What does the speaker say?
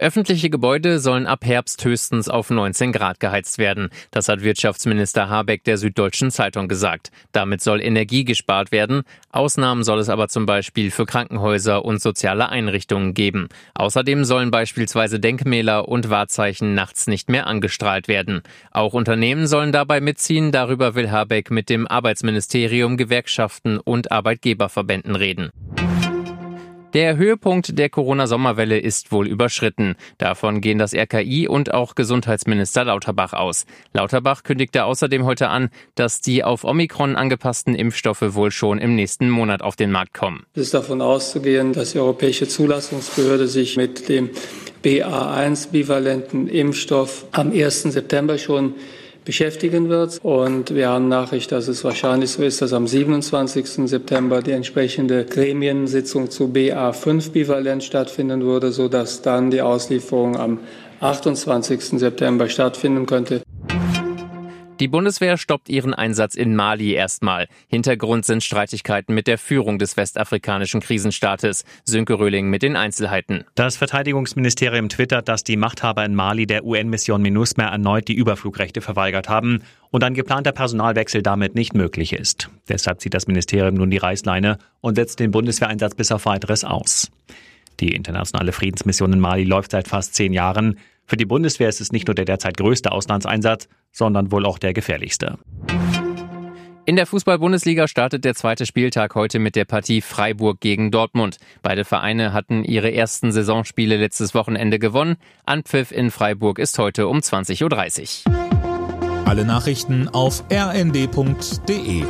Öffentliche Gebäude sollen ab Herbst höchstens auf 19 Grad geheizt werden. Das hat Wirtschaftsminister Habeck der Süddeutschen Zeitung gesagt. Damit soll Energie gespart werden. Ausnahmen soll es aber zum Beispiel für Krankenhäuser und soziale Einrichtungen geben. Außerdem sollen beispielsweise Denkmäler und Wahrzeichen nachts nicht mehr angestrahlt werden. Auch Unternehmen sollen dabei mitziehen. Darüber will Habeck mit dem Arbeitsministerium, Gewerkschaften und Arbeitgeberverbänden reden. Der Höhepunkt der Corona-Sommerwelle ist wohl überschritten. Davon gehen das RKI und auch Gesundheitsminister Lauterbach aus. Lauterbach kündigte außerdem heute an, dass die auf Omikron angepassten Impfstoffe wohl schon im nächsten Monat auf den Markt kommen. Es ist davon auszugehen, dass die Europäische Zulassungsbehörde sich mit dem BA1-bivalenten Impfstoff am 1. September schon beschäftigen wird. Und wir haben Nachricht, dass es wahrscheinlich so ist, dass am 27. September die entsprechende Gremiensitzung zu BA5-Bivalent stattfinden würde, sodass dann die Auslieferung am 28. September stattfinden könnte. Die Bundeswehr stoppt ihren Einsatz in Mali erstmal. Hintergrund sind Streitigkeiten mit der Führung des westafrikanischen Krisenstaates. Sönke Röhling mit den Einzelheiten. Das Verteidigungsministerium twittert, dass die Machthaber in Mali der UN-Mission MINUSMA erneut die Überflugrechte verweigert haben und ein geplanter Personalwechsel damit nicht möglich ist. Deshalb zieht das Ministerium nun die Reißleine und setzt den Bundeswehreinsatz bis auf weiteres aus. Die internationale Friedensmission in Mali läuft seit fast zehn Jahren. Für die Bundeswehr ist es nicht nur der derzeit größte Auslandseinsatz, sondern wohl auch der gefährlichste. In der Fußball-Bundesliga startet der zweite Spieltag heute mit der Partie Freiburg gegen Dortmund. Beide Vereine hatten ihre ersten Saisonspiele letztes Wochenende gewonnen. Anpfiff in Freiburg ist heute um 20.30 Uhr. Alle Nachrichten auf rnd.de